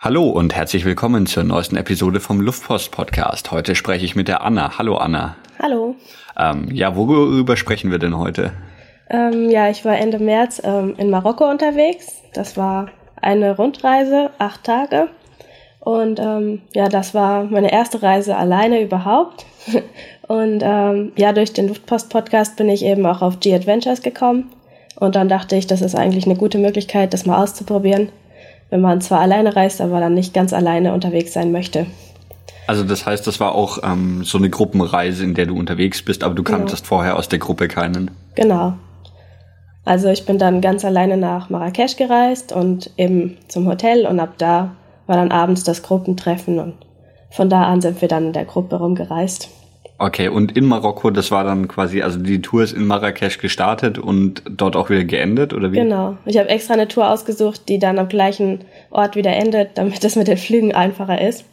Hallo und herzlich willkommen zur neuesten Episode vom Luftpost Podcast. Heute spreche ich mit der Anna. Hallo Anna. Hallo. Ähm, ja, worüber sprechen wir denn heute? Ähm, ja, ich war Ende März ähm, in Marokko unterwegs. Das war eine Rundreise, acht Tage. Und ähm, ja, das war meine erste Reise alleine überhaupt. Und ähm, ja, durch den Luftpost-Podcast bin ich eben auch auf G-Adventures gekommen. Und dann dachte ich, das ist eigentlich eine gute Möglichkeit, das mal auszuprobieren wenn man zwar alleine reist, aber dann nicht ganz alleine unterwegs sein möchte. Also das heißt, das war auch ähm, so eine Gruppenreise, in der du unterwegs bist, aber du genau. kanntest vorher aus der Gruppe keinen. Genau. Also ich bin dann ganz alleine nach Marrakesch gereist und eben zum Hotel und ab da war dann abends das Gruppentreffen und von da an sind wir dann in der Gruppe rumgereist. Okay, und in Marokko, das war dann quasi, also die Tour ist in Marrakesch gestartet und dort auch wieder geendet, oder wie? Genau. Ich habe extra eine Tour ausgesucht, die dann am gleichen Ort wieder endet, damit das mit den Flügen einfacher ist.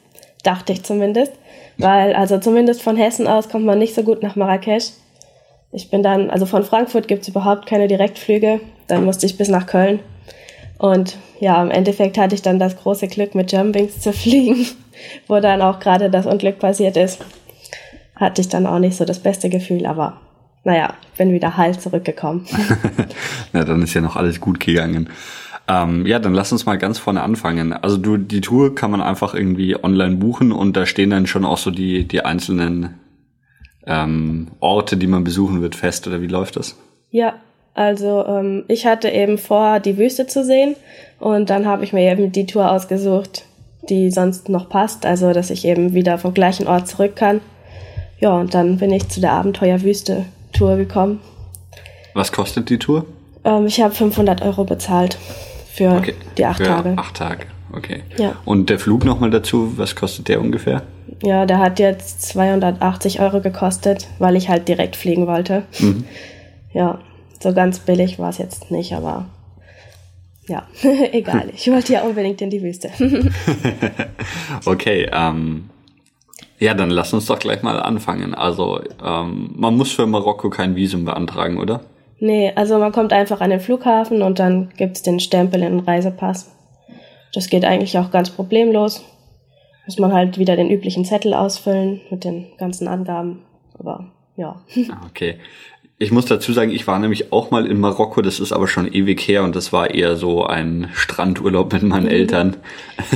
Dachte ich zumindest. Weil, also zumindest von Hessen aus kommt man nicht so gut nach Marrakesch. Ich bin dann, also von Frankfurt gibt's überhaupt keine Direktflüge. Dann musste ich bis nach Köln. Und ja, im Endeffekt hatte ich dann das große Glück, mit Jumpings zu fliegen, wo dann auch gerade das Unglück passiert ist hatte ich dann auch nicht so das beste Gefühl, aber naja, bin wieder heil zurückgekommen. Na, dann ist ja noch alles gut gegangen. Ähm, ja, dann lass uns mal ganz vorne anfangen. Also du, die Tour kann man einfach irgendwie online buchen und da stehen dann schon auch so die, die einzelnen ähm, Orte, die man besuchen wird, fest oder wie läuft das? Ja, also ähm, ich hatte eben vor, die Wüste zu sehen und dann habe ich mir eben die Tour ausgesucht, die sonst noch passt, also dass ich eben wieder vom gleichen Ort zurück kann. Ja, und dann bin ich zu der Abenteuerwüste-Tour gekommen. Was kostet die Tour? Ähm, ich habe 500 Euro bezahlt für okay. die acht für Tage. Acht Tage, okay. Ja. Und der Flug nochmal dazu, was kostet der ungefähr? Ja, der hat jetzt 280 Euro gekostet, weil ich halt direkt fliegen wollte. Mhm. Ja, so ganz billig war es jetzt nicht, aber ja, egal. Ich wollte ja unbedingt in die Wüste. okay, ähm, ja, dann lass uns doch gleich mal anfangen. Also, ähm, man muss für Marokko kein Visum beantragen, oder? Nee, also man kommt einfach an den Flughafen und dann gibt's den Stempel in den Reisepass. Das geht eigentlich auch ganz problemlos. Muss man halt wieder den üblichen Zettel ausfüllen mit den ganzen Angaben. Aber ja. Ah, okay. Ich muss dazu sagen, ich war nämlich auch mal in Marokko, das ist aber schon ewig her und das war eher so ein Strandurlaub mit meinen mhm. Eltern.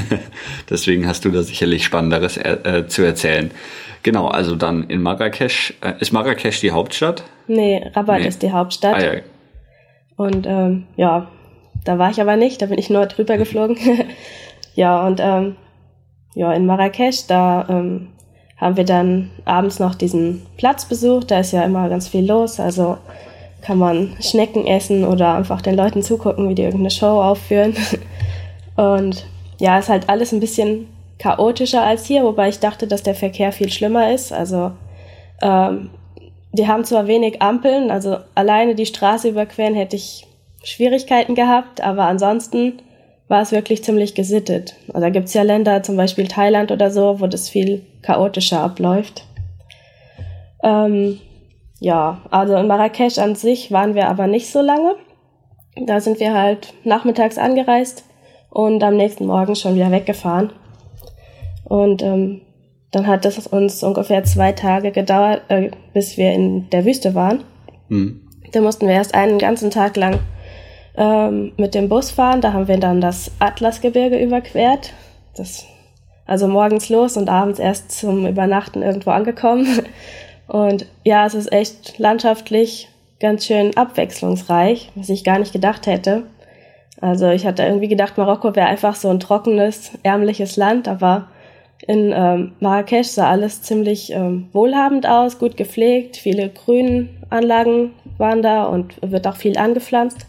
Deswegen hast du da sicherlich Spannenderes äh, zu erzählen. Genau, also dann in Marrakesch. Äh, ist Marrakesch die Hauptstadt? Nee, Rabat nee. ist die Hauptstadt. Ah, ja. Und ähm, ja, da war ich aber nicht, da bin ich nur drüber geflogen. ja, und ähm, ja, in Marrakesch, da ähm, haben wir dann abends noch diesen Platz besucht. Da ist ja immer ganz viel los. Also kann man Schnecken essen oder einfach den Leuten zugucken, wie die irgendeine Show aufführen. Und ja, ist halt alles ein bisschen chaotischer als hier, wobei ich dachte, dass der Verkehr viel schlimmer ist. Also ähm, die haben zwar wenig Ampeln, also alleine die Straße überqueren hätte ich Schwierigkeiten gehabt, aber ansonsten war es wirklich ziemlich gesittet. Also da gibt's ja Länder, zum Beispiel Thailand oder so, wo das viel chaotischer abläuft. Ähm, ja, also in Marrakesch an sich waren wir aber nicht so lange. Da sind wir halt nachmittags angereist und am nächsten Morgen schon wieder weggefahren. Und ähm, dann hat es uns ungefähr zwei Tage gedauert, äh, bis wir in der Wüste waren. Mhm. Da mussten wir erst einen ganzen Tag lang ähm, mit dem Bus fahren. Da haben wir dann das Atlasgebirge überquert. Das, also morgens los und abends erst zum Übernachten irgendwo angekommen. Und ja, es ist echt landschaftlich ganz schön abwechslungsreich, was ich gar nicht gedacht hätte. Also ich hatte irgendwie gedacht, Marokko wäre einfach so ein trockenes, ärmliches Land, aber in ähm, Marrakesch sah alles ziemlich ähm, wohlhabend aus, gut gepflegt, viele Grünanlagen waren da und wird auch viel angepflanzt.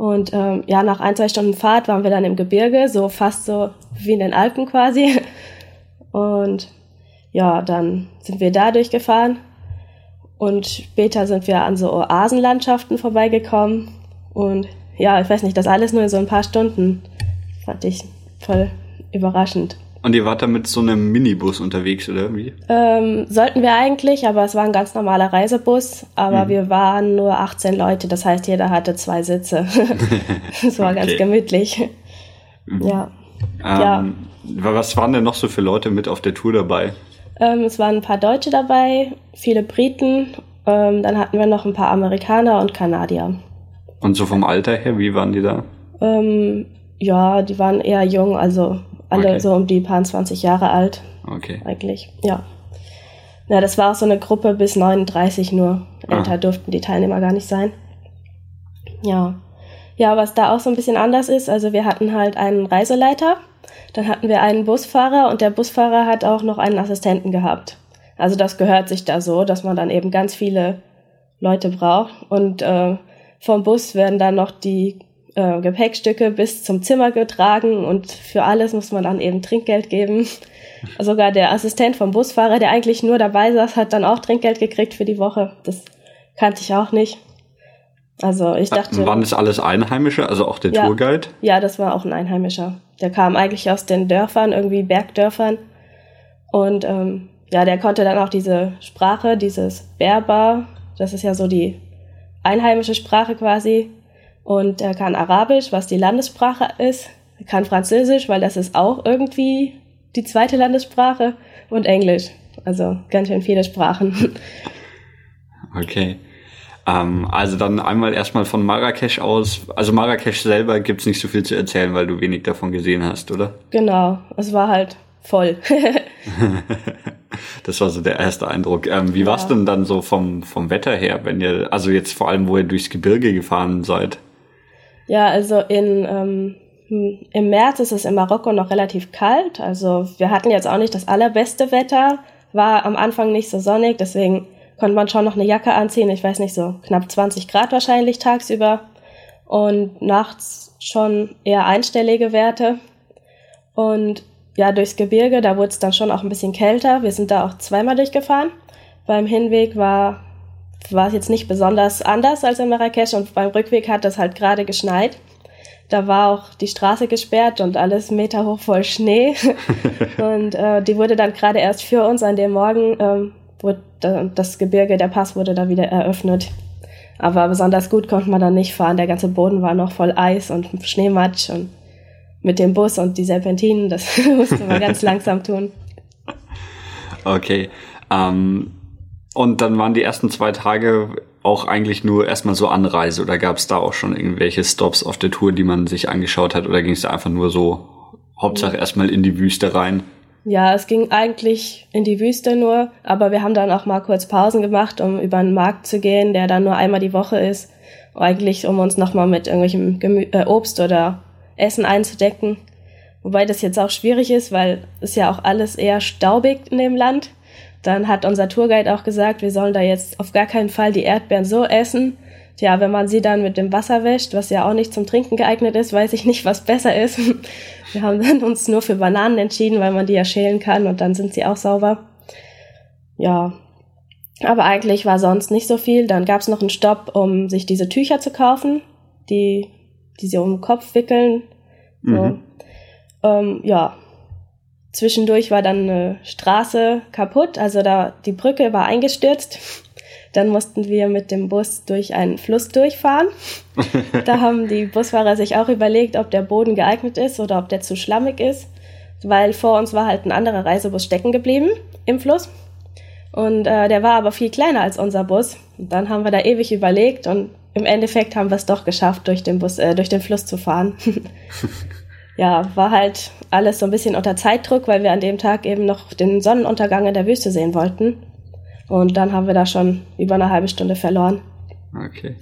Und ähm, ja, nach ein, zwei Stunden Fahrt waren wir dann im Gebirge, so fast so wie in den Alpen quasi. Und ja, dann sind wir da durchgefahren. Und später sind wir an so Oasenlandschaften vorbeigekommen. Und ja, ich weiß nicht, das alles nur in so ein paar Stunden. Fand ich voll überraschend. Und ihr wart da mit so einem Minibus unterwegs, oder wie? Ähm, sollten wir eigentlich, aber es war ein ganz normaler Reisebus. Aber mhm. wir waren nur 18 Leute, das heißt, jeder hatte zwei Sitze. Es war okay. ganz gemütlich. Ja. Ähm, ja. Was waren denn noch so für Leute mit auf der Tour dabei? Ähm, es waren ein paar Deutsche dabei, viele Briten, ähm, dann hatten wir noch ein paar Amerikaner und Kanadier. Und so vom Alter her, wie waren die da? Ähm, ja, die waren eher jung, also alle okay. so um die paar 20 Jahre alt. Okay. Eigentlich, ja. Ja, das war auch so eine Gruppe bis 39 nur. Älter ah. durften die Teilnehmer gar nicht sein. Ja. Ja, was da auch so ein bisschen anders ist, also wir hatten halt einen Reiseleiter, dann hatten wir einen Busfahrer und der Busfahrer hat auch noch einen Assistenten gehabt. Also das gehört sich da so, dass man dann eben ganz viele Leute braucht. Und äh, vom Bus werden dann noch die äh, Gepäckstücke bis zum Zimmer getragen und für alles muss man dann eben Trinkgeld geben. Sogar der Assistent vom Busfahrer, der eigentlich nur dabei saß, hat dann auch Trinkgeld gekriegt für die Woche. Das kannte ich auch nicht. Also ich dachte. Waren das alles Einheimische, also auch der ja, Tourguide? Ja, das war auch ein Einheimischer. Der kam eigentlich aus den Dörfern, irgendwie Bergdörfern. Und ähm, ja, der konnte dann auch diese Sprache, dieses Berber, das ist ja so die einheimische Sprache quasi. Und er kann Arabisch, was die Landessprache ist. Er kann Französisch, weil das ist auch irgendwie die zweite Landessprache. Und Englisch. Also ganz schön viele Sprachen. Okay. Ähm, also dann einmal erstmal von Marrakesch aus. Also Marrakesch selber gibt's nicht so viel zu erzählen, weil du wenig davon gesehen hast, oder? Genau, es war halt voll. das war so der erste Eindruck. Ähm, wie ja. war's denn dann so vom, vom Wetter her, wenn ihr, also jetzt vor allem, wo ihr durchs Gebirge gefahren seid? Ja, also in, ähm, im März ist es in Marokko noch relativ kalt. Also wir hatten jetzt auch nicht das allerbeste Wetter, war am Anfang nicht so sonnig, deswegen konnte man schon noch eine Jacke anziehen. Ich weiß nicht, so knapp 20 Grad wahrscheinlich tagsüber. Und nachts schon eher einstellige Werte. Und ja, durchs Gebirge, da wurde es dann schon auch ein bisschen kälter. Wir sind da auch zweimal durchgefahren. Beim Hinweg war, war es jetzt nicht besonders anders als in Marrakesch und beim Rückweg hat es halt gerade geschneit. Da war auch die Straße gesperrt und alles Meter hoch voll Schnee. und äh, die wurde dann gerade erst für uns an dem Morgen ähm, wurde das Gebirge, der Pass wurde da wieder eröffnet. Aber besonders gut konnte man da nicht fahren. Der ganze Boden war noch voll Eis und Schneematsch und mit dem Bus und die Serpentinen, das musste man ganz langsam tun. Okay. Ähm, und dann waren die ersten zwei Tage auch eigentlich nur erstmal so Anreise oder gab es da auch schon irgendwelche Stops auf der Tour, die man sich angeschaut hat oder ging es da einfach nur so Hauptsache erstmal in die Wüste rein? Ja, es ging eigentlich in die Wüste nur, aber wir haben dann auch mal kurz Pausen gemacht, um über den Markt zu gehen, der dann nur einmal die Woche ist. Eigentlich, um uns nochmal mit irgendwelchem Gemü äh, Obst oder Essen einzudecken. Wobei das jetzt auch schwierig ist, weil es ja auch alles eher staubig in dem Land. Dann hat unser Tourguide auch gesagt, wir sollen da jetzt auf gar keinen Fall die Erdbeeren so essen. Tja, wenn man sie dann mit dem Wasser wäscht, was ja auch nicht zum Trinken geeignet ist, weiß ich nicht, was besser ist. Wir haben dann uns nur für Bananen entschieden, weil man die ja schälen kann und dann sind sie auch sauber. Ja, aber eigentlich war sonst nicht so viel. Dann gab es noch einen Stopp, um sich diese Tücher zu kaufen, die, die sie um den Kopf wickeln. Mhm. So. Ähm, ja, zwischendurch war dann eine Straße kaputt, also da die Brücke war eingestürzt. Dann mussten wir mit dem Bus durch einen Fluss durchfahren. da haben die Busfahrer sich auch überlegt, ob der Boden geeignet ist oder ob der zu schlammig ist, weil vor uns war halt ein anderer Reisebus stecken geblieben im Fluss. Und äh, der war aber viel kleiner als unser Bus. Und dann haben wir da ewig überlegt und im Endeffekt haben wir es doch geschafft, durch den Bus, äh, durch den Fluss zu fahren. ja, war halt alles so ein bisschen unter Zeitdruck, weil wir an dem Tag eben noch den Sonnenuntergang in der Wüste sehen wollten. Und dann haben wir da schon über eine halbe Stunde verloren. Okay.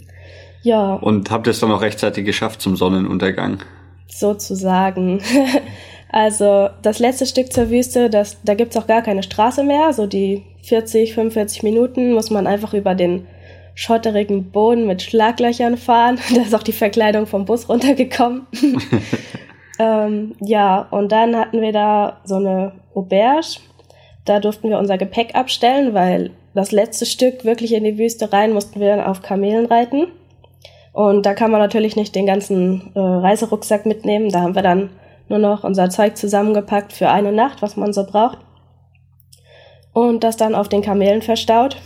Ja. Und habt ihr es dann auch rechtzeitig geschafft zum Sonnenuntergang? Sozusagen. also das letzte Stück zur Wüste, das, da gibt's auch gar keine Straße mehr. So die 40, 45 Minuten muss man einfach über den schotterigen Boden mit Schlaglöchern fahren. Da ist auch die Verkleidung vom Bus runtergekommen. ähm, ja, und dann hatten wir da so eine Auberge da durften wir unser Gepäck abstellen, weil das letzte Stück wirklich in die Wüste rein mussten wir dann auf Kamelen reiten. Und da kann man natürlich nicht den ganzen äh, Reiserucksack mitnehmen. Da haben wir dann nur noch unser Zeug zusammengepackt für eine Nacht, was man so braucht. Und das dann auf den Kamelen verstaut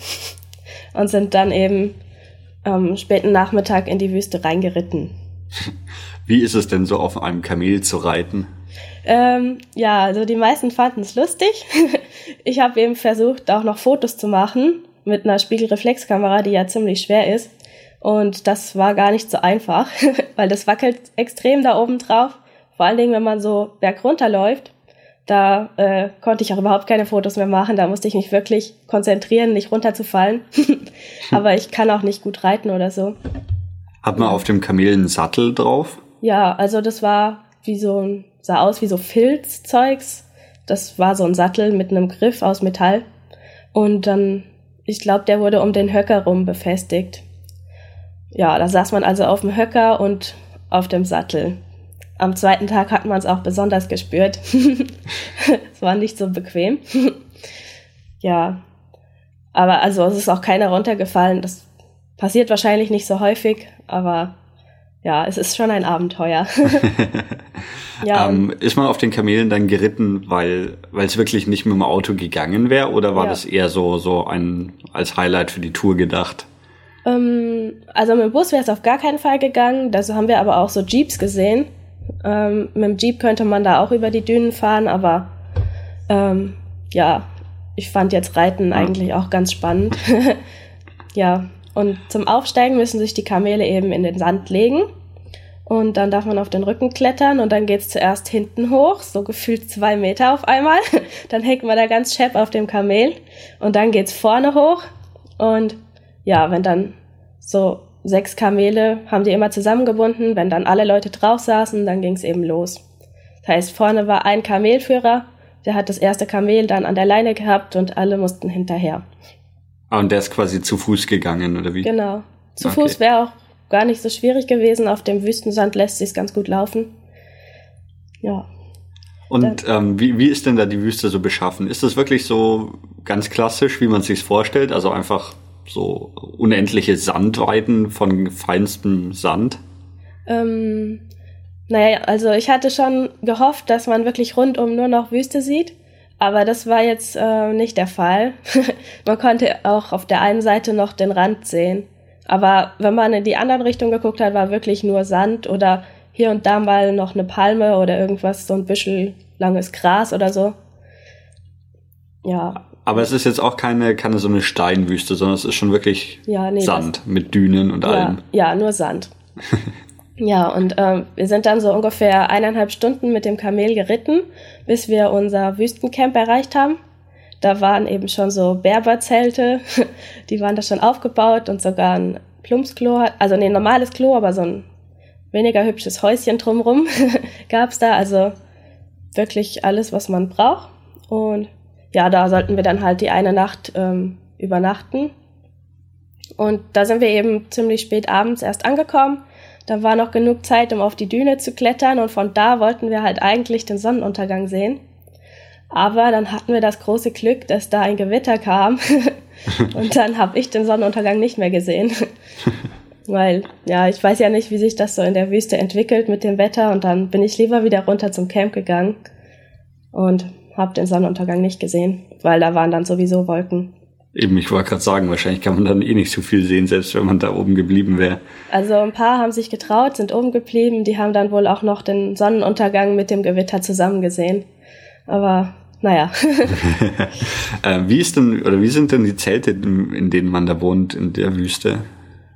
und sind dann eben am späten Nachmittag in die Wüste reingeritten. Wie ist es denn so auf einem Kamel zu reiten? Ähm, ja, also die meisten fanden es lustig. ich habe eben versucht, auch noch Fotos zu machen mit einer Spiegelreflexkamera, die ja ziemlich schwer ist. Und das war gar nicht so einfach, weil das wackelt extrem da oben drauf. Vor allen Dingen, wenn man so bergunter läuft. Da äh, konnte ich auch überhaupt keine Fotos mehr machen. Da musste ich mich wirklich konzentrieren, nicht runterzufallen. Aber ich kann auch nicht gut reiten oder so. Hat man auf dem Kamel einen Sattel drauf? Ja, also das war wie so ein, sah aus wie so Filzzeugs. Das war so ein Sattel mit einem Griff aus Metall. Und dann, ich glaube, der wurde um den Höcker rum befestigt. Ja, da saß man also auf dem Höcker und auf dem Sattel. Am zweiten Tag hat man es auch besonders gespürt. es war nicht so bequem. ja, aber also es ist auch keiner runtergefallen. Das passiert wahrscheinlich nicht so häufig, aber ja, es ist schon ein Abenteuer. ja, ähm, ist man auf den Kamelen dann geritten, weil weil es wirklich nicht mit dem Auto gegangen wäre, oder war ja. das eher so so ein als Highlight für die Tour gedacht? Ähm, also mit dem Bus wäre es auf gar keinen Fall gegangen. Dazu haben wir aber auch so Jeeps gesehen. Ähm, mit dem Jeep könnte man da auch über die Dünen fahren, aber ähm, ja, ich fand jetzt Reiten ja. eigentlich auch ganz spannend. ja, und zum Aufsteigen müssen sich die Kamele eben in den Sand legen. Und dann darf man auf den Rücken klettern und dann geht's zuerst hinten hoch, so gefühlt zwei Meter auf einmal. dann hängt man da ganz schepp auf dem Kamel und dann geht's vorne hoch. Und ja, wenn dann so sechs Kamele haben die immer zusammengebunden, wenn dann alle Leute drauf saßen, dann ging's eben los. Das heißt, vorne war ein Kamelführer, der hat das erste Kamel dann an der Leine gehabt und alle mussten hinterher. Ah, und der ist quasi zu Fuß gegangen, oder wie? Genau. Zu okay. Fuß wäre auch gar nicht so schwierig gewesen. Auf dem Wüstensand lässt sich ganz gut laufen. Ja. Und ähm, wie, wie ist denn da die Wüste so beschaffen? Ist das wirklich so ganz klassisch, wie man sich vorstellt? Also einfach so unendliche Sandweiten von feinstem Sand? Ähm, naja, also ich hatte schon gehofft, dass man wirklich rundum nur noch Wüste sieht. Aber das war jetzt äh, nicht der Fall. man konnte auch auf der einen Seite noch den Rand sehen. Aber wenn man in die andere Richtung geguckt hat, war wirklich nur Sand oder hier und da mal noch eine Palme oder irgendwas, so ein Büschel langes Gras oder so. Ja. Aber es ist jetzt auch keine, keine so eine Steinwüste, sondern es ist schon wirklich ja, nee, Sand mit Dünen und ja, allem. Ja, nur Sand. Ja, und ähm, wir sind dann so ungefähr eineinhalb Stunden mit dem Kamel geritten, bis wir unser Wüstencamp erreicht haben. Da waren eben schon so Berberzelte, die waren da schon aufgebaut und sogar ein Plumpsklo, also nee, ein normales Klo, aber so ein weniger hübsches Häuschen drumrum gab's da. Also wirklich alles, was man braucht. Und ja, da sollten wir dann halt die eine Nacht ähm, übernachten. Und da sind wir eben ziemlich spät abends erst angekommen da war noch genug Zeit, um auf die Düne zu klettern und von da wollten wir halt eigentlich den Sonnenuntergang sehen. Aber dann hatten wir das große Glück, dass da ein Gewitter kam und dann habe ich den Sonnenuntergang nicht mehr gesehen. Weil, ja, ich weiß ja nicht, wie sich das so in der Wüste entwickelt mit dem Wetter und dann bin ich lieber wieder runter zum Camp gegangen und habe den Sonnenuntergang nicht gesehen, weil da waren dann sowieso Wolken. Eben, ich wollte gerade sagen, wahrscheinlich kann man dann eh nicht so viel sehen, selbst wenn man da oben geblieben wäre. Also ein paar haben sich getraut, sind oben geblieben, die haben dann wohl auch noch den Sonnenuntergang mit dem Gewitter zusammen gesehen. Aber naja. äh, wie ist denn, oder wie sind denn die Zelte, in denen man da wohnt, in der Wüste?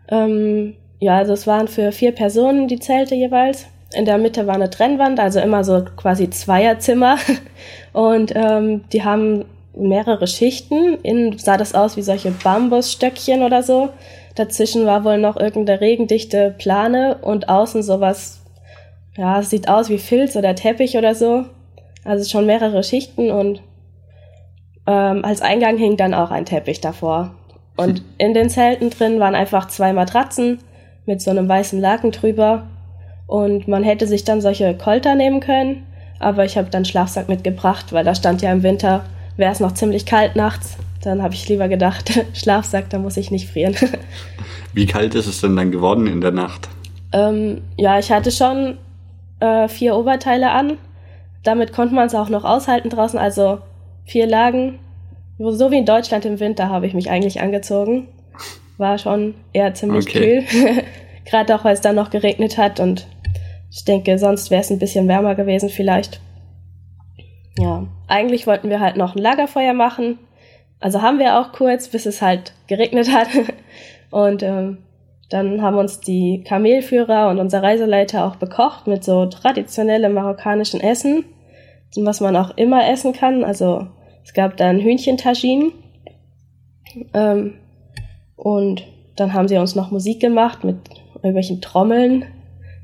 Ähm, ja, also es waren für vier Personen die Zelte jeweils. In der Mitte war eine Trennwand, also immer so quasi Zweierzimmer. Und ähm, die haben mehrere Schichten. Innen sah das aus wie solche Bambusstöckchen oder so. Dazwischen war wohl noch irgendeine regendichte Plane und außen sowas, ja, es sieht aus wie Filz oder Teppich oder so. Also schon mehrere Schichten und ähm, als Eingang hing dann auch ein Teppich davor. Und in den Zelten drin waren einfach zwei Matratzen mit so einem weißen Laken drüber. Und man hätte sich dann solche Kolter nehmen können. Aber ich habe dann Schlafsack mitgebracht, weil da stand ja im Winter wäre es noch ziemlich kalt nachts. Dann habe ich lieber gedacht, Schlafsack, da muss ich nicht frieren. Wie kalt ist es denn dann geworden in der Nacht? Ähm, ja, ich hatte schon äh, vier Oberteile an. Damit konnte man es auch noch aushalten draußen. Also vier Lagen. So wie in Deutschland im Winter habe ich mich eigentlich angezogen. War schon eher ziemlich okay. kühl. Gerade auch, weil es dann noch geregnet hat und Ich denke, sonst wäre es ein bisschen wärmer gewesen vielleicht. Ja, eigentlich wollten wir halt noch ein Lagerfeuer machen. Also haben wir auch kurz, bis es halt geregnet hat. Und ähm, dann haben uns die Kamelführer und unser Reiseleiter auch bekocht mit so traditionellem marokkanischen Essen, was man auch immer essen kann. Also es gab dann Hühnchentagine. Ähm, und dann haben sie uns noch Musik gemacht mit irgendwelchen Trommeln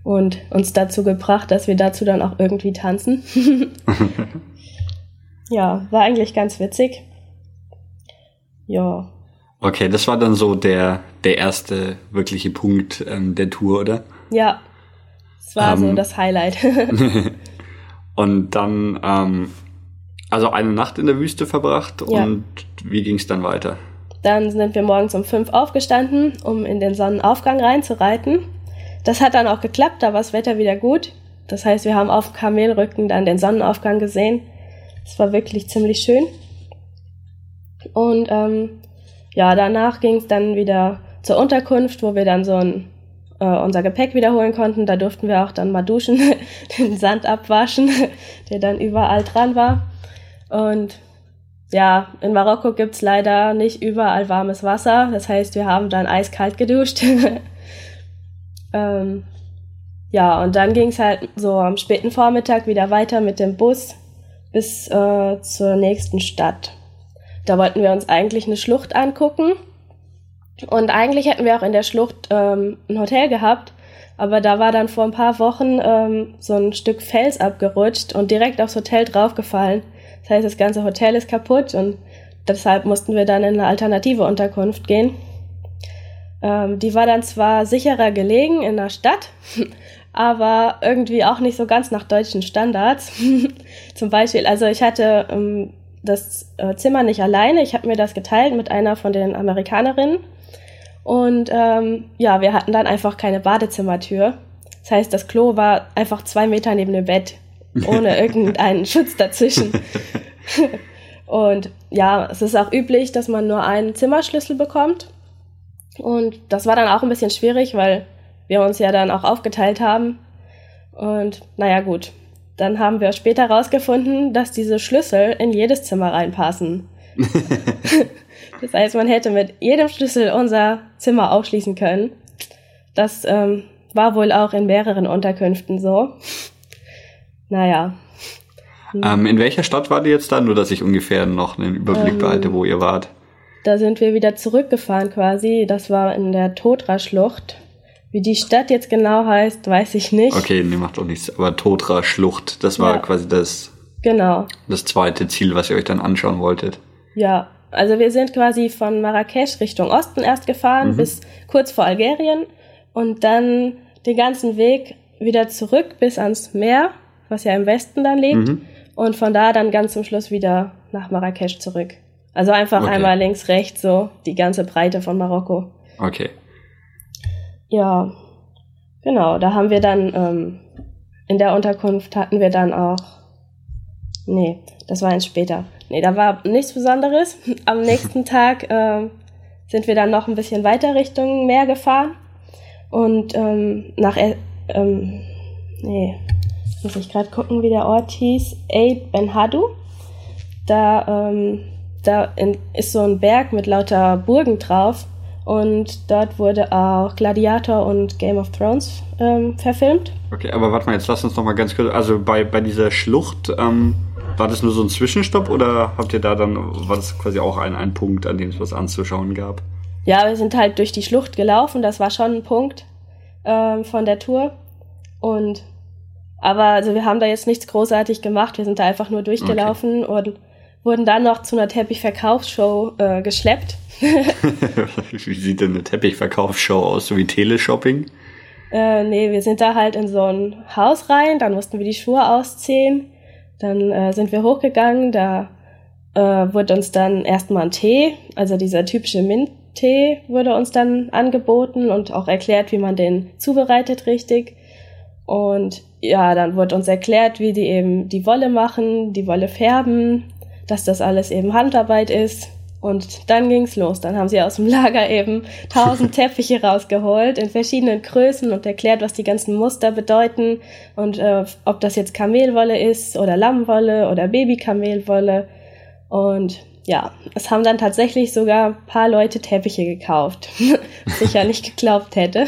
und uns dazu gebracht, dass wir dazu dann auch irgendwie tanzen. ja, war eigentlich ganz witzig. Ja. Okay, das war dann so der, der erste wirkliche Punkt ähm, der Tour, oder? Ja, das war ähm, so das Highlight. und dann, ähm, also eine Nacht in der Wüste verbracht ja. und wie ging es dann weiter? Dann sind wir morgens um fünf aufgestanden, um in den Sonnenaufgang reinzureiten. Das hat dann auch geklappt, da war das Wetter wieder gut. Das heißt, wir haben auf Kamelrücken dann den Sonnenaufgang gesehen. Es war wirklich ziemlich schön. Und ähm, ja, danach ging es dann wieder zur Unterkunft, wo wir dann so ein, äh, unser Gepäck wiederholen konnten. Da durften wir auch dann mal duschen, den Sand abwaschen, der dann überall dran war. Und ja, in Marokko gibt's leider nicht überall warmes Wasser. Das heißt, wir haben dann eiskalt geduscht. ähm, ja, und dann ging's halt so am späten Vormittag wieder weiter mit dem Bus bis äh, zur nächsten Stadt. Da wollten wir uns eigentlich eine Schlucht angucken. Und eigentlich hätten wir auch in der Schlucht ähm, ein Hotel gehabt. Aber da war dann vor ein paar Wochen ähm, so ein Stück Fels abgerutscht und direkt aufs Hotel draufgefallen. Das heißt, das ganze Hotel ist kaputt und deshalb mussten wir dann in eine alternative Unterkunft gehen. Ähm, die war dann zwar sicherer gelegen in der Stadt, aber irgendwie auch nicht so ganz nach deutschen Standards. Zum Beispiel, also ich hatte ähm, das äh, Zimmer nicht alleine, ich habe mir das geteilt mit einer von den Amerikanerinnen. Und ähm, ja, wir hatten dann einfach keine Badezimmertür. Das heißt, das Klo war einfach zwei Meter neben dem Bett ohne irgendeinen Schutz dazwischen. Und ja, es ist auch üblich, dass man nur einen Zimmerschlüssel bekommt. Und das war dann auch ein bisschen schwierig, weil wir uns ja dann auch aufgeteilt haben. Und naja, gut. Dann haben wir später herausgefunden, dass diese Schlüssel in jedes Zimmer reinpassen. das heißt, man hätte mit jedem Schlüssel unser Zimmer aufschließen können. Das ähm, war wohl auch in mehreren Unterkünften so. Naja. Ähm, in welcher Stadt war die jetzt dann? Nur, dass ich ungefähr noch einen Überblick ähm, behalte, wo ihr wart. Da sind wir wieder zurückgefahren quasi. Das war in der Totra-Schlucht. Wie die Stadt jetzt genau heißt, weiß ich nicht. Okay, nee, macht auch nichts. Aber Totra-Schlucht, das war ja. quasi das, genau. das zweite Ziel, was ihr euch dann anschauen wolltet. Ja, also wir sind quasi von Marrakesch Richtung Osten erst gefahren, mhm. bis kurz vor Algerien und dann den ganzen Weg wieder zurück bis ans Meer was ja im Westen dann liegt. Mhm. Und von da dann ganz zum Schluss wieder nach Marrakesch zurück. Also einfach okay. einmal links, rechts, so die ganze Breite von Marokko. Okay. Ja, genau. Da haben wir dann ähm, in der Unterkunft hatten wir dann auch. Nee, das war eins später. Nee, da war nichts Besonderes. Am nächsten Tag äh, sind wir dann noch ein bisschen weiter Richtung Meer gefahren. Und ähm, nach. Ähm, nee, muss ich gerade gucken, wie der Ort hieß, Eid Ben Hadu. Da, ähm, da in, ist so ein Berg mit lauter Burgen drauf und dort wurde auch Gladiator und Game of Thrones ähm, verfilmt. Okay, aber warte mal, jetzt lass uns noch mal ganz kurz, also bei, bei dieser Schlucht, ähm, war das nur so ein Zwischenstopp oder habt ihr da dann, war das quasi auch ein, ein Punkt, an dem es was anzuschauen gab? Ja, wir sind halt durch die Schlucht gelaufen, das war schon ein Punkt ähm, von der Tour und aber also wir haben da jetzt nichts großartig gemacht. Wir sind da einfach nur durchgelaufen okay. und wurden dann noch zu einer Teppichverkaufsshow äh, geschleppt. wie sieht denn eine Teppichverkaufsshow aus? So wie Teleshopping? Äh, nee, wir sind da halt in so ein Haus rein, dann mussten wir die Schuhe ausziehen. Dann äh, sind wir hochgegangen, da äh, wurde uns dann erstmal ein Tee, also dieser typische Minttee wurde uns dann angeboten und auch erklärt, wie man den zubereitet richtig. Und ja, dann wurde uns erklärt, wie die eben die Wolle machen, die Wolle färben, dass das alles eben Handarbeit ist. Und dann ging's los. Dann haben sie aus dem Lager eben tausend Teppiche rausgeholt in verschiedenen Größen und erklärt, was die ganzen Muster bedeuten und äh, ob das jetzt Kamelwolle ist oder Lammwolle oder Babykamelwolle. Und ja, es haben dann tatsächlich sogar ein paar Leute Teppiche gekauft, was ich ja nicht geglaubt hätte.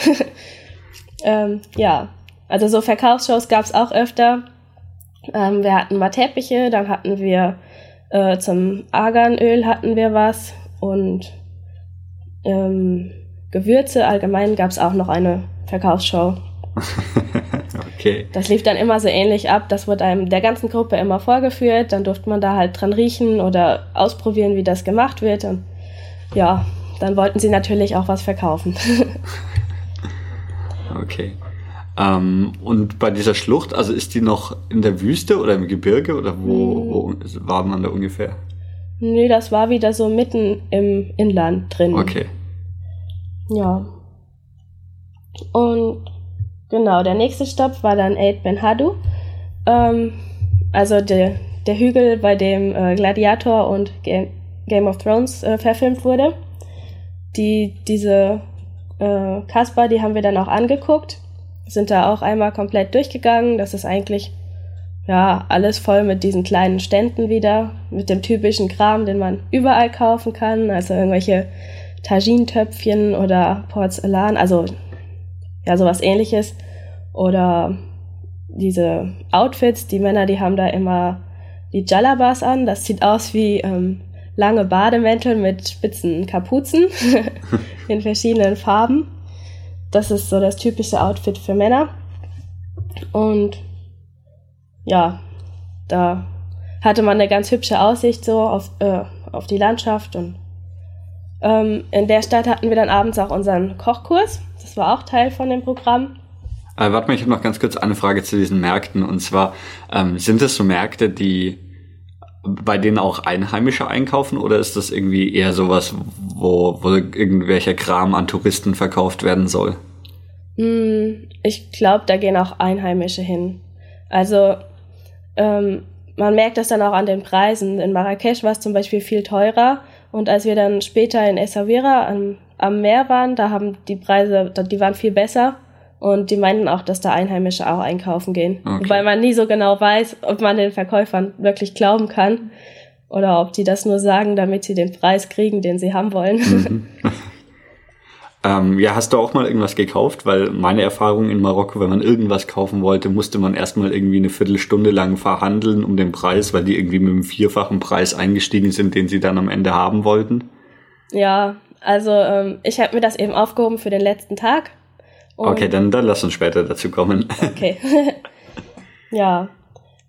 ähm, ja, also so Verkaufsshows gab's auch öfter. Ähm, wir hatten mal Teppiche, dann hatten wir äh, zum Arganöl hatten wir was und ähm, Gewürze allgemein gab es auch noch eine Verkaufsshow. okay. Das lief dann immer so ähnlich ab. Das wurde einem der ganzen Gruppe immer vorgeführt. Dann durfte man da halt dran riechen oder ausprobieren, wie das gemacht wird. Und ja, dann wollten sie natürlich auch was verkaufen. okay. Ähm, und bei dieser Schlucht, also ist die noch in der Wüste oder im Gebirge oder wo, hm. wo war man da ungefähr? Nee, das war wieder so mitten im Inland drin. Okay. Ja. Und genau, der nächste Stopp war dann Eid Ben Hadu. Ähm, also der, der Hügel, bei dem äh, Gladiator und Game, Game of Thrones äh, verfilmt wurde. Die, diese äh, Kasper, die haben wir dann auch angeguckt sind da auch einmal komplett durchgegangen. Das ist eigentlich ja alles voll mit diesen kleinen Ständen wieder, mit dem typischen Kram, den man überall kaufen kann, also irgendwelche Tagintöpfchen oder Porzellan, also ja sowas ähnliches oder diese Outfits, die Männer, die haben da immer die Jalabas an, das sieht aus wie ähm, lange Bademäntel mit spitzen Kapuzen in verschiedenen Farben. Das ist so das typische Outfit für Männer. Und ja, da hatte man eine ganz hübsche Aussicht so auf, äh, auf die Landschaft und ähm, in der Stadt hatten wir dann abends auch unseren Kochkurs. Das war auch Teil von dem Programm. Äh, warte mal, ich habe noch ganz kurz eine Frage zu diesen Märkten. Und zwar, ähm, sind es so Märkte, die bei denen auch Einheimische einkaufen oder ist das irgendwie eher sowas, wo, wo irgendwelcher Kram an Touristen verkauft werden soll? Hm, ich glaube, da gehen auch Einheimische hin. Also ähm, man merkt das dann auch an den Preisen. In Marrakesch war es zum Beispiel viel teurer und als wir dann später in Essaouira am, am Meer waren, da haben die Preise, die waren viel besser. Und die meinten auch, dass da Einheimische auch einkaufen gehen. Okay. Wobei man nie so genau weiß, ob man den Verkäufern wirklich glauben kann oder ob die das nur sagen, damit sie den Preis kriegen, den sie haben wollen. Mhm. ähm, ja, hast du auch mal irgendwas gekauft? Weil meine Erfahrung in Marokko, wenn man irgendwas kaufen wollte, musste man erstmal irgendwie eine Viertelstunde lang verhandeln um den Preis, weil die irgendwie mit einem vierfachen Preis eingestiegen sind, den sie dann am Ende haben wollten. Ja, also ähm, ich habe mir das eben aufgehoben für den letzten Tag und okay, dann, dann lass uns später dazu kommen. Okay. ja.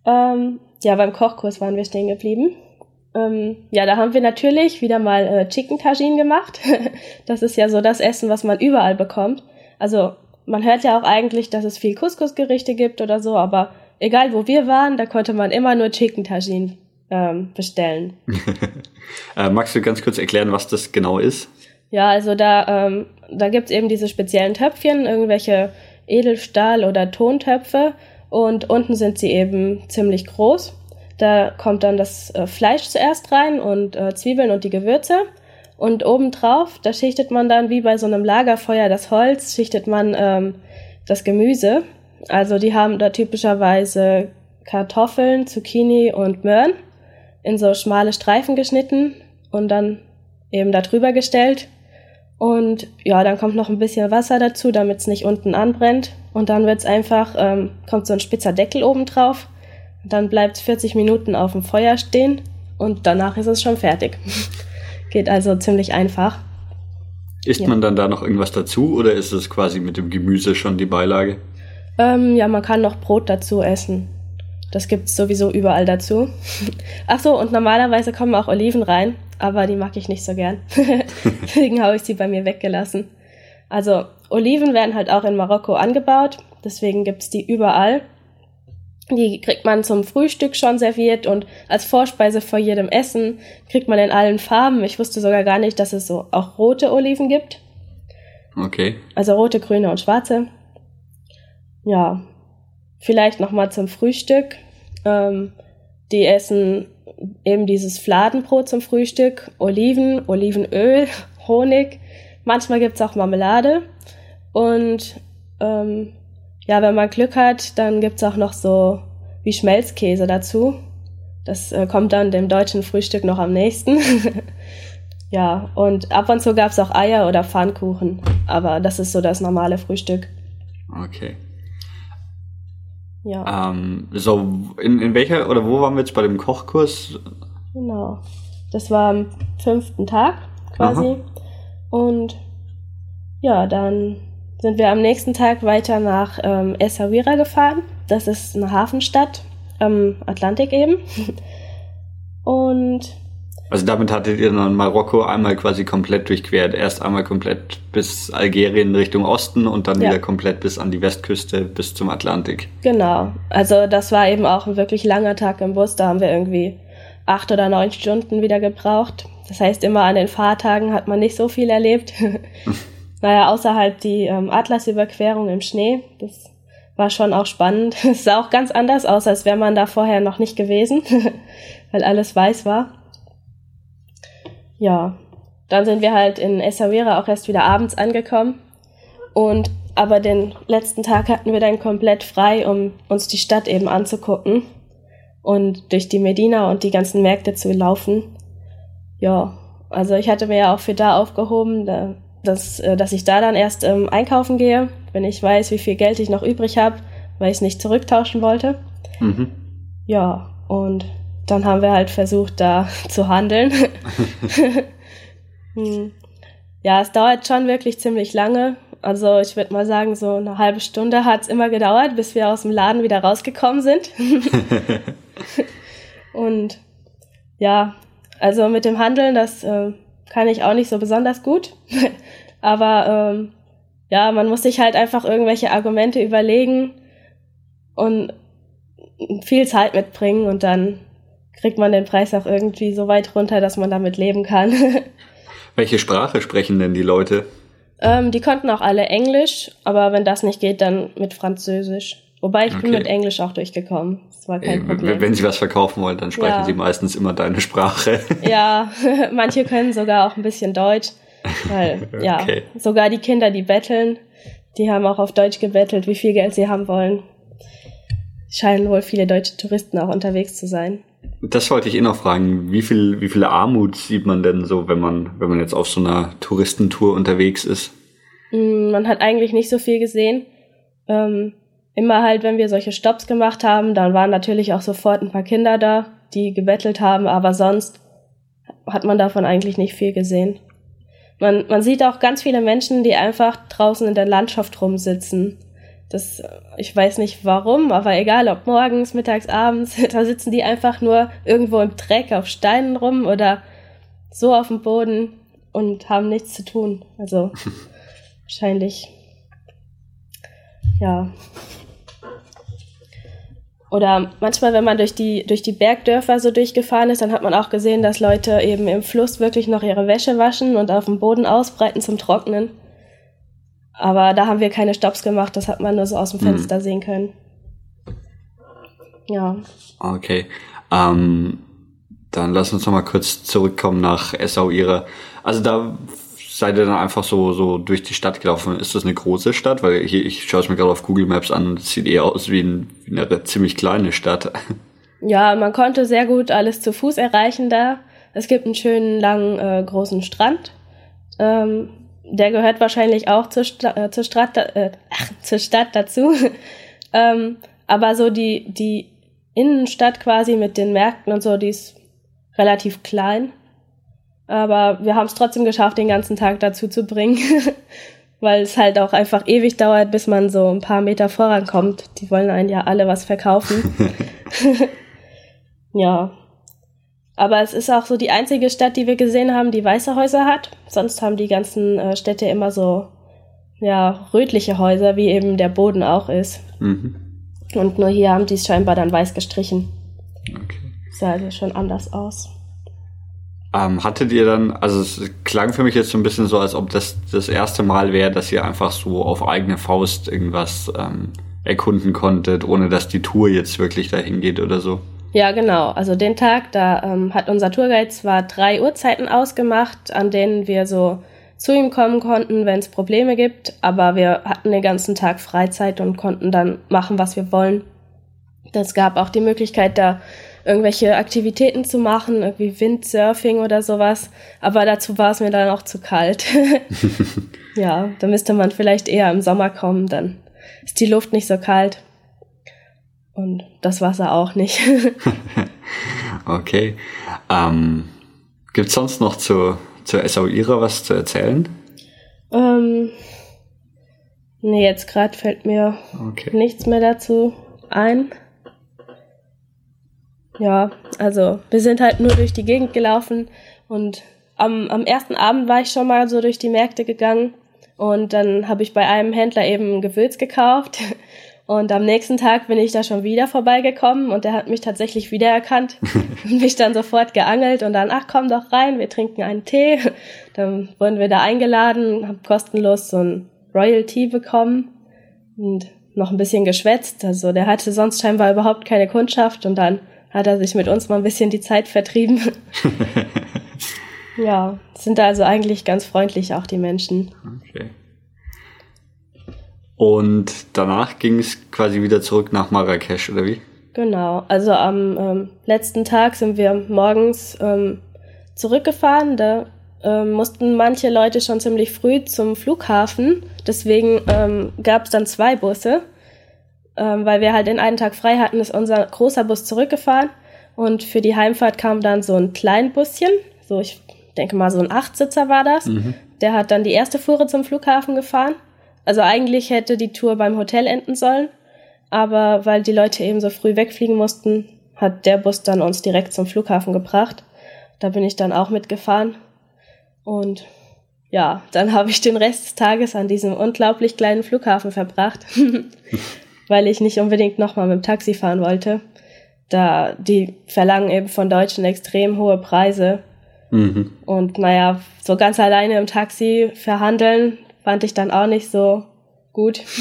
Ähm, ja, beim Kochkurs waren wir stehen geblieben. Ähm, ja, da haben wir natürlich wieder mal äh, Chicken Tagine gemacht. das ist ja so das Essen, was man überall bekommt. Also man hört ja auch eigentlich, dass es viel Couscous-Gerichte gibt oder so, aber egal wo wir waren, da konnte man immer nur Chicken Tagine ähm, bestellen. äh, magst du ganz kurz erklären, was das genau ist? Ja, also da, ähm, da gibt's eben diese speziellen Töpfchen, irgendwelche Edelstahl- oder Tontöpfe und unten sind sie eben ziemlich groß. Da kommt dann das äh, Fleisch zuerst rein und äh, Zwiebeln und die Gewürze. Und obendrauf, da schichtet man dann wie bei so einem Lagerfeuer das Holz, schichtet man ähm, das Gemüse. Also die haben da typischerweise Kartoffeln, Zucchini und Möhren in so schmale Streifen geschnitten und dann eben da drüber gestellt. Und ja, dann kommt noch ein bisschen Wasser dazu, damit es nicht unten anbrennt. Und dann wird's einfach, ähm, kommt so ein spitzer Deckel oben drauf. Dann bleibt 40 Minuten auf dem Feuer stehen und danach ist es schon fertig. Geht also ziemlich einfach. Isst ja. man dann da noch irgendwas dazu oder ist es quasi mit dem Gemüse schon die Beilage? Ähm, ja, man kann noch Brot dazu essen. Das gibt's sowieso überall dazu. Ach so, und normalerweise kommen auch Oliven rein aber die mag ich nicht so gern. Deswegen habe ich sie bei mir weggelassen. Also Oliven werden halt auch in Marokko angebaut, deswegen gibt's die überall. Die kriegt man zum Frühstück schon serviert und als Vorspeise vor jedem Essen kriegt man in allen Farben. Ich wusste sogar gar nicht, dass es so auch rote Oliven gibt. Okay. Also rote, grüne und schwarze. Ja, vielleicht noch mal zum Frühstück. Ähm, die essen eben dieses Fladenbrot zum Frühstück, Oliven, Olivenöl, Honig. Manchmal gibt's auch Marmelade. Und ähm, ja, wenn man Glück hat, dann gibt's auch noch so wie Schmelzkäse dazu. Das äh, kommt dann dem deutschen Frühstück noch am nächsten. ja, und ab und zu gab's auch Eier oder Pfannkuchen. Aber das ist so das normale Frühstück. Okay. Ja. Ähm, so, in, in welcher oder wo waren wir jetzt bei dem Kochkurs? Genau. Das war am fünften Tag quasi. Aha. Und ja, dann sind wir am nächsten Tag weiter nach ähm, Essaouira gefahren. Das ist eine Hafenstadt am Atlantik eben. Und also damit hattet ihr dann Marokko einmal quasi komplett durchquert. Erst einmal komplett bis Algerien Richtung Osten und dann ja. wieder komplett bis an die Westküste, bis zum Atlantik. Genau. Also das war eben auch ein wirklich langer Tag im Bus. Da haben wir irgendwie acht oder neun Stunden wieder gebraucht. Das heißt, immer an den Fahrtagen hat man nicht so viel erlebt. naja, außer halt die ähm, Atlasüberquerung im Schnee. Das war schon auch spannend. Es sah auch ganz anders aus, als wäre man da vorher noch nicht gewesen, weil alles weiß war ja, dann sind wir halt in Essaouira auch erst wieder abends angekommen. Und aber den letzten Tag hatten wir dann komplett frei, um uns die Stadt eben anzugucken und durch die Medina und die ganzen Märkte zu laufen. Ja, also ich hatte mir ja auch für da aufgehoben, dass, äh, dass ich da dann erst ähm, einkaufen gehe, wenn ich weiß, wie viel Geld ich noch übrig habe, weil ich es nicht zurücktauschen wollte. Mhm. Ja, und dann haben wir halt versucht, da zu handeln. hm. Ja, es dauert schon wirklich ziemlich lange. Also ich würde mal sagen, so eine halbe Stunde hat es immer gedauert, bis wir aus dem Laden wieder rausgekommen sind. Und ja, also mit dem Handeln, das äh, kann ich auch nicht so besonders gut. Aber ähm, ja, man muss sich halt einfach irgendwelche Argumente überlegen und viel Zeit mitbringen und dann kriegt man den Preis auch irgendwie so weit runter, dass man damit leben kann. Welche Sprache sprechen denn die Leute? Ähm, die konnten auch alle Englisch, aber wenn das nicht geht, dann mit Französisch. Wobei ich okay. bin mit Englisch auch durchgekomkem. Das war kein Problem. Wenn sie was verkaufen wollen, dann sprechen ja. sie meistens immer deine Sprache. Ja, manche können sogar auch ein bisschen Deutsch. Weil, ja, okay. sogar die Kinder, die betteln, die haben auch auf Deutsch gebettelt, wie viel Geld sie haben wollen. Scheinen wohl viele deutsche Touristen auch unterwegs zu sein. Das wollte ich eh noch fragen. Wie viel, wie viel Armut sieht man denn so, wenn man, wenn man jetzt auf so einer Touristentour unterwegs ist? Mm, man hat eigentlich nicht so viel gesehen. Ähm, immer halt, wenn wir solche Stops gemacht haben, dann waren natürlich auch sofort ein paar Kinder da, die gebettelt haben, aber sonst hat man davon eigentlich nicht viel gesehen. Man, man sieht auch ganz viele Menschen, die einfach draußen in der Landschaft rumsitzen das, ich weiß nicht warum, aber egal, ob morgens, mittags, abends, da sitzen die einfach nur irgendwo im Dreck auf Steinen rum oder so auf dem Boden und haben nichts zu tun. Also wahrscheinlich, ja. Oder manchmal, wenn man durch die, durch die Bergdörfer so durchgefahren ist, dann hat man auch gesehen, dass Leute eben im Fluss wirklich noch ihre Wäsche waschen und auf dem Boden ausbreiten zum Trocknen. Aber da haben wir keine Stops gemacht, das hat man nur so aus dem hm. Fenster hm. sehen können. Ja. Okay. Ähm, dann lass uns noch mal kurz zurückkommen nach Essaouira. Also da seid ihr dann einfach so, so durch die Stadt gelaufen. Ist das eine große Stadt? Weil hier, ich schaue es mir gerade auf Google Maps an und es sieht eher aus wie, ein, wie eine ziemlich kleine Stadt. Ja, man konnte sehr gut alles zu Fuß erreichen da. Es gibt einen schönen langen äh, großen Strand. Ähm, der gehört wahrscheinlich auch zur, Sta äh, zur, Stadt, äh, ach, zur Stadt dazu. ähm, aber so die, die Innenstadt quasi mit den Märkten und so, die ist relativ klein. Aber wir haben es trotzdem geschafft, den ganzen Tag dazu zu bringen, weil es halt auch einfach ewig dauert, bis man so ein paar Meter vorankommt. Die wollen einen ja alle was verkaufen. ja, aber es ist auch so die einzige Stadt, die wir gesehen haben, die weiße Häuser hat. Sonst haben die ganzen äh, Städte immer so ja, rötliche Häuser, wie eben der Boden auch ist. Mhm. Und nur hier haben die es scheinbar dann weiß gestrichen. Okay. Sah also schon anders aus. Ähm, hattet ihr dann, also es klang für mich jetzt so ein bisschen so, als ob das das erste Mal wäre, dass ihr einfach so auf eigene Faust irgendwas ähm, erkunden konntet, ohne dass die Tour jetzt wirklich dahin geht oder so. Ja, genau. Also den Tag, da ähm, hat unser Tourguide zwar drei Uhrzeiten ausgemacht, an denen wir so zu ihm kommen konnten, wenn es Probleme gibt, aber wir hatten den ganzen Tag Freizeit und konnten dann machen, was wir wollen. Es gab auch die Möglichkeit, da irgendwelche Aktivitäten zu machen, irgendwie Windsurfing oder sowas. Aber dazu war es mir dann auch zu kalt. ja, da müsste man vielleicht eher im Sommer kommen, dann ist die Luft nicht so kalt. Und das Wasser auch nicht. okay. Ähm, Gibt es sonst noch zu, zur SAUIRA was zu erzählen? Ähm, nee, jetzt gerade fällt mir okay. nichts mehr dazu ein. Ja, also wir sind halt nur durch die Gegend gelaufen und am, am ersten Abend war ich schon mal so durch die Märkte gegangen und dann habe ich bei einem Händler eben Gewürz gekauft und am nächsten Tag bin ich da schon wieder vorbeigekommen und der hat mich tatsächlich wiedererkannt und mich dann sofort geangelt und dann, ach komm doch rein, wir trinken einen Tee. Dann wurden wir da eingeladen, haben kostenlos so ein Royal Tea bekommen und noch ein bisschen geschwätzt. Also der hatte sonst scheinbar überhaupt keine Kundschaft und dann hat er sich mit uns mal ein bisschen die Zeit vertrieben. ja, sind also eigentlich ganz freundlich auch die Menschen. Okay. Und danach ging es quasi wieder zurück nach Marrakesch, oder wie? Genau, also am ähm, letzten Tag sind wir morgens ähm, zurückgefahren. Da ähm, mussten manche Leute schon ziemlich früh zum Flughafen. Deswegen ähm, gab es dann zwei Busse ähm, weil wir halt den einen Tag frei hatten, ist unser großer Bus zurückgefahren und für die Heimfahrt kam dann so ein Kleinbuschen, so ich denke mal so ein Achtsitzer war das. Mhm. Der hat dann die erste Fuhre zum Flughafen gefahren. Also eigentlich hätte die Tour beim Hotel enden sollen, aber weil die Leute eben so früh wegfliegen mussten, hat der Bus dann uns direkt zum Flughafen gebracht. Da bin ich dann auch mitgefahren und ja, dann habe ich den Rest des Tages an diesem unglaublich kleinen Flughafen verbracht. weil ich nicht unbedingt nochmal mit dem Taxi fahren wollte. Da die verlangen eben von Deutschen extrem hohe Preise. Mhm. Und naja, so ganz alleine im Taxi verhandeln fand ich dann auch nicht so gut.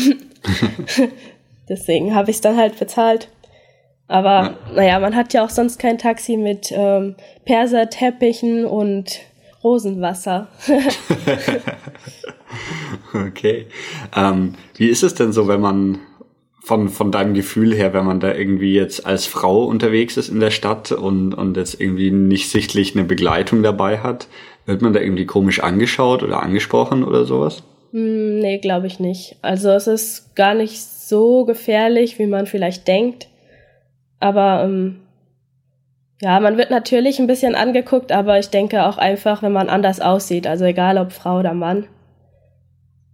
Deswegen habe ich es dann halt bezahlt. Aber ja. naja, man hat ja auch sonst kein Taxi mit ähm, Perserteppichen und Rosenwasser. okay. Ähm, wie ist es denn so, wenn man von, von deinem Gefühl her, wenn man da irgendwie jetzt als Frau unterwegs ist in der Stadt und, und jetzt irgendwie nicht sichtlich eine Begleitung dabei hat, wird man da irgendwie komisch angeschaut oder angesprochen oder sowas? Hm, nee, glaube ich nicht. Also es ist gar nicht so gefährlich, wie man vielleicht denkt. Aber ähm, ja, man wird natürlich ein bisschen angeguckt, aber ich denke auch einfach, wenn man anders aussieht. Also egal ob Frau oder Mann.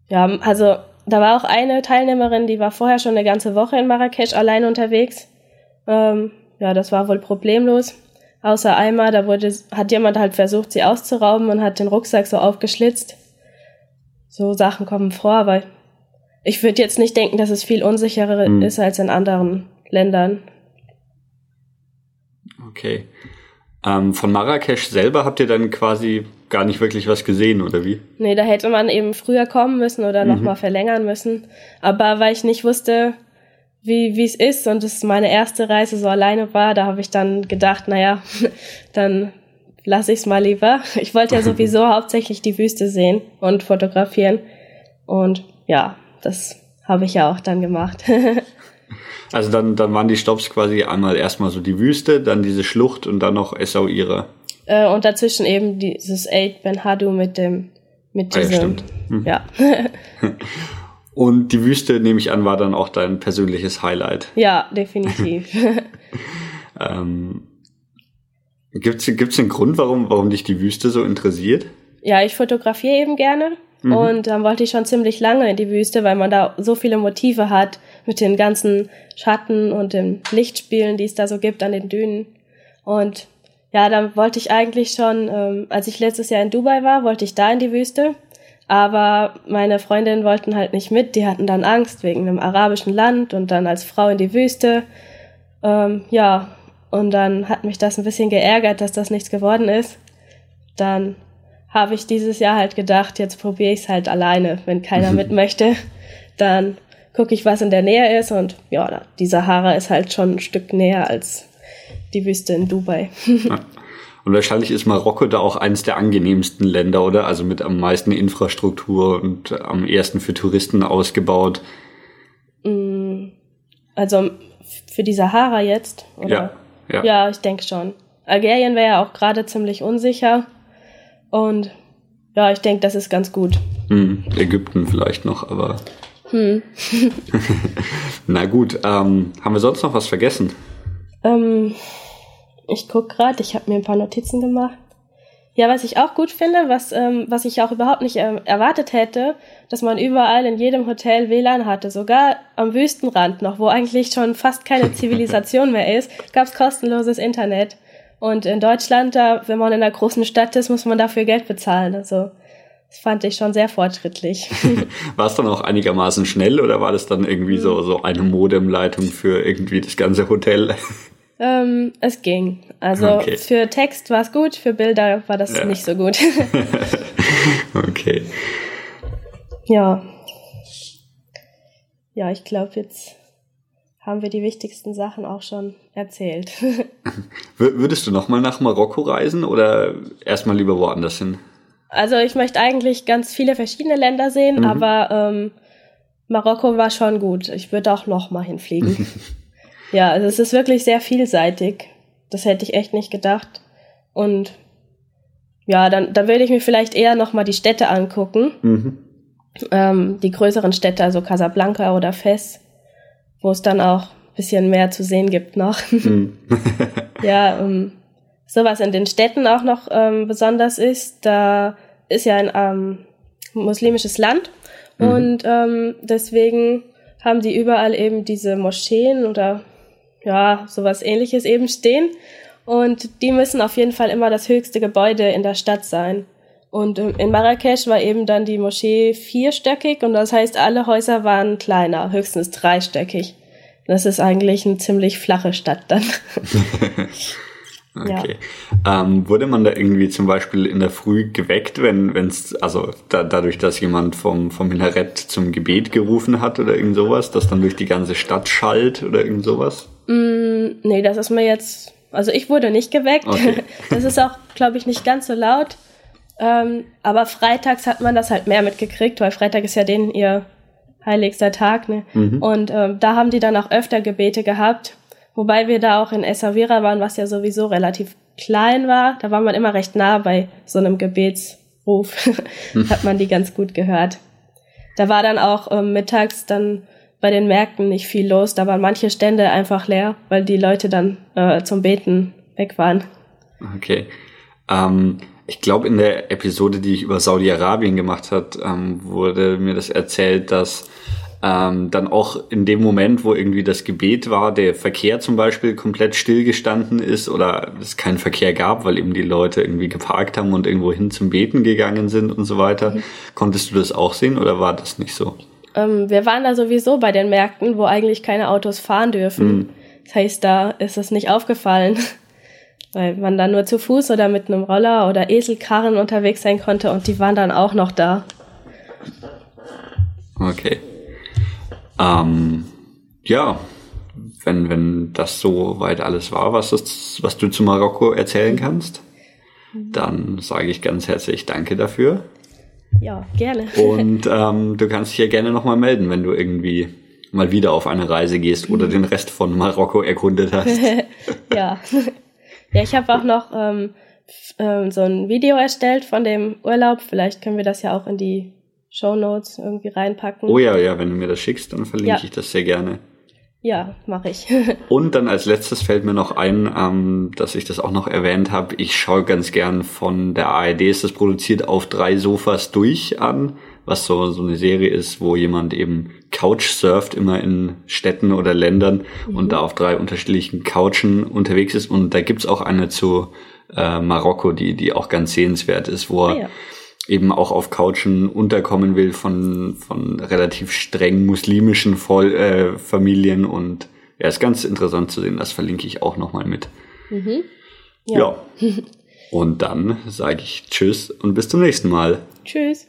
Ja, also da war auch eine Teilnehmerin, die war vorher schon eine ganze Woche in Marrakesch allein unterwegs. Ähm, ja, das war wohl problemlos. Außer einmal, da wurde, hat jemand halt versucht, sie auszurauben und hat den Rucksack so aufgeschlitzt. So Sachen kommen vor, aber ich würde jetzt nicht denken, dass es viel unsicherer mhm. ist als in anderen Ländern. Okay. Ähm, von Marrakesch selber habt ihr dann quasi gar nicht wirklich was gesehen, oder wie? Nee, da hätte man eben früher kommen müssen oder mhm. nochmal verlängern müssen. Aber weil ich nicht wusste, wie es ist und es meine erste Reise so alleine war, da habe ich dann gedacht, naja, dann lasse ich es mal lieber. Ich wollte ja sowieso hauptsächlich die Wüste sehen und fotografieren. Und ja, das habe ich ja auch dann gemacht. Also dann, dann waren die Stops quasi einmal erstmal so die Wüste, dann diese Schlucht und dann noch Essaouira. Äh, und dazwischen eben dieses Eid Ben Hadu mit dem, mit diesem, ah, ja, stimmt. Hm. ja. und die Wüste, nehme ich an, war dann auch dein persönliches Highlight. Ja, definitiv. ähm, gibt's, gibt's einen Grund, warum, warum dich die Wüste so interessiert? Ja, ich fotografiere eben gerne. Mhm. Und dann wollte ich schon ziemlich lange in die Wüste, weil man da so viele Motive hat mit den ganzen Schatten und den Lichtspielen, die es da so gibt an den Dünen. Und ja, dann wollte ich eigentlich schon, ähm, als ich letztes Jahr in Dubai war, wollte ich da in die Wüste. Aber meine Freundinnen wollten halt nicht mit. Die hatten dann Angst wegen einem arabischen Land und dann als Frau in die Wüste. Ähm, ja, und dann hat mich das ein bisschen geärgert, dass das nichts geworden ist. Dann habe ich dieses Jahr halt gedacht, jetzt probiere ich es halt alleine. Wenn keiner mit möchte, dann gucke ich, was in der Nähe ist. Und ja, die Sahara ist halt schon ein Stück näher als die Wüste in Dubai. Ja. Und wahrscheinlich ist Marokko da auch eines der angenehmsten Länder, oder? Also mit am meisten Infrastruktur und am ersten für Touristen ausgebaut. Mm, also für die Sahara jetzt, oder? Ja, ja. ja ich denke schon. Algerien wäre ja auch gerade ziemlich unsicher. Und ja, ich denke, das ist ganz gut. Hm, Ägypten vielleicht noch, aber. Hm. Na gut, ähm, haben wir sonst noch was vergessen? Ähm, ich gucke gerade, ich habe mir ein paar Notizen gemacht. Ja, was ich auch gut finde, was, ähm, was ich auch überhaupt nicht äh, erwartet hätte, dass man überall in jedem Hotel WLAN hatte, sogar am Wüstenrand noch, wo eigentlich schon fast keine Zivilisation mehr ist, gab es kostenloses Internet. Und in Deutschland, da, wenn man in einer großen Stadt ist, muss man dafür Geld bezahlen. Also das fand ich schon sehr fortschrittlich. war es dann auch einigermaßen schnell oder war das dann irgendwie so, hm. so eine Modemleitung für irgendwie das ganze Hotel? Ähm, es ging. Also okay. für Text war es gut, für Bilder war das ja. nicht so gut. okay. Ja. Ja, ich glaube, jetzt haben wir die wichtigsten Sachen auch schon erzählt. Würdest du nochmal nach Marokko reisen oder erstmal lieber woanders hin? Also ich möchte eigentlich ganz viele verschiedene Länder sehen, mhm. aber ähm, Marokko war schon gut. Ich würde auch nochmal hinfliegen. Ja, also es ist wirklich sehr vielseitig. Das hätte ich echt nicht gedacht. Und ja, dann, dann würde ich mir vielleicht eher nochmal die Städte angucken. Mhm. Ähm, die größeren Städte, also Casablanca oder Fes, wo es dann auch ein bisschen mehr zu sehen gibt noch. Mhm. ja, ähm, sowas in den Städten auch noch ähm, besonders ist, da ist ja ein ähm, muslimisches Land mhm. und ähm, deswegen haben die überall eben diese Moscheen oder ja, sowas ähnliches eben stehen. Und die müssen auf jeden Fall immer das höchste Gebäude in der Stadt sein. Und in Marrakesch war eben dann die Moschee vierstöckig und das heißt, alle Häuser waren kleiner, höchstens dreistöckig. Das ist eigentlich eine ziemlich flache Stadt dann. Okay. Ja. Ähm, wurde man da irgendwie zum Beispiel in der Früh geweckt, wenn es, also da, dadurch, dass jemand vom, vom Minarett zum Gebet gerufen hat oder irgend sowas, das dann durch die ganze Stadt schallt oder irgend sowas? Mm, nee, das ist mir jetzt, also ich wurde nicht geweckt. Okay. Das ist auch, glaube ich, nicht ganz so laut. Ähm, aber freitags hat man das halt mehr mitgekriegt, weil Freitag ist ja den ihr heiligster Tag. Ne? Mhm. Und ähm, da haben die dann auch öfter Gebete gehabt. Wobei wir da auch in Essaouira waren, was ja sowieso relativ klein war. Da war man immer recht nah bei so einem Gebetsruf. Hat man die ganz gut gehört. Da war dann auch ähm, mittags dann bei den Märkten nicht viel los. Da waren manche Stände einfach leer, weil die Leute dann äh, zum Beten weg waren. Okay. Ähm, ich glaube, in der Episode, die ich über Saudi-Arabien gemacht hat, ähm, wurde mir das erzählt, dass ähm, dann auch in dem Moment, wo irgendwie das Gebet war, der Verkehr zum Beispiel komplett stillgestanden ist oder es keinen Verkehr gab, weil eben die Leute irgendwie geparkt haben und irgendwo hin zum Beten gegangen sind und so weiter. Mhm. Konntest du das auch sehen oder war das nicht so? Ähm, wir waren da sowieso bei den Märkten, wo eigentlich keine Autos fahren dürfen. Mhm. Das heißt, da ist es nicht aufgefallen, weil man da nur zu Fuß oder mit einem Roller oder Eselkarren unterwegs sein konnte und die waren dann auch noch da. Okay. Ähm, ja, wenn, wenn das so weit alles war, was, ist, was du zu Marokko erzählen kannst, dann sage ich ganz herzlich Danke dafür. Ja, gerne. Und ähm, du kannst dich ja gerne nochmal melden, wenn du irgendwie mal wieder auf eine Reise gehst oder den Rest von Marokko erkundet hast. ja. Ja, ich habe auch noch ähm, ähm, so ein Video erstellt von dem Urlaub. Vielleicht können wir das ja auch in die Show Notes irgendwie reinpacken. Oh ja, ja, wenn du mir das schickst, dann verlinke ja. ich das sehr gerne. Ja, mache ich. Und dann als letztes fällt mir noch ein, ähm, dass ich das auch noch erwähnt habe. Ich schaue ganz gern von der ARD ist das produziert auf drei Sofas durch an, was so so eine Serie ist, wo jemand eben Couch surft immer in Städten oder Ländern mhm. und da auf drei unterschiedlichen Couchen unterwegs ist. Und da gibt's auch eine zu äh, Marokko, die die auch ganz sehenswert ist, wo er ah, ja eben auch auf Couchen unterkommen will von, von relativ streng muslimischen Voll, äh, Familien und ja, ist ganz interessant zu sehen. Das verlinke ich auch nochmal mit. Mhm. Ja. ja. Und dann sage ich Tschüss und bis zum nächsten Mal. Tschüss.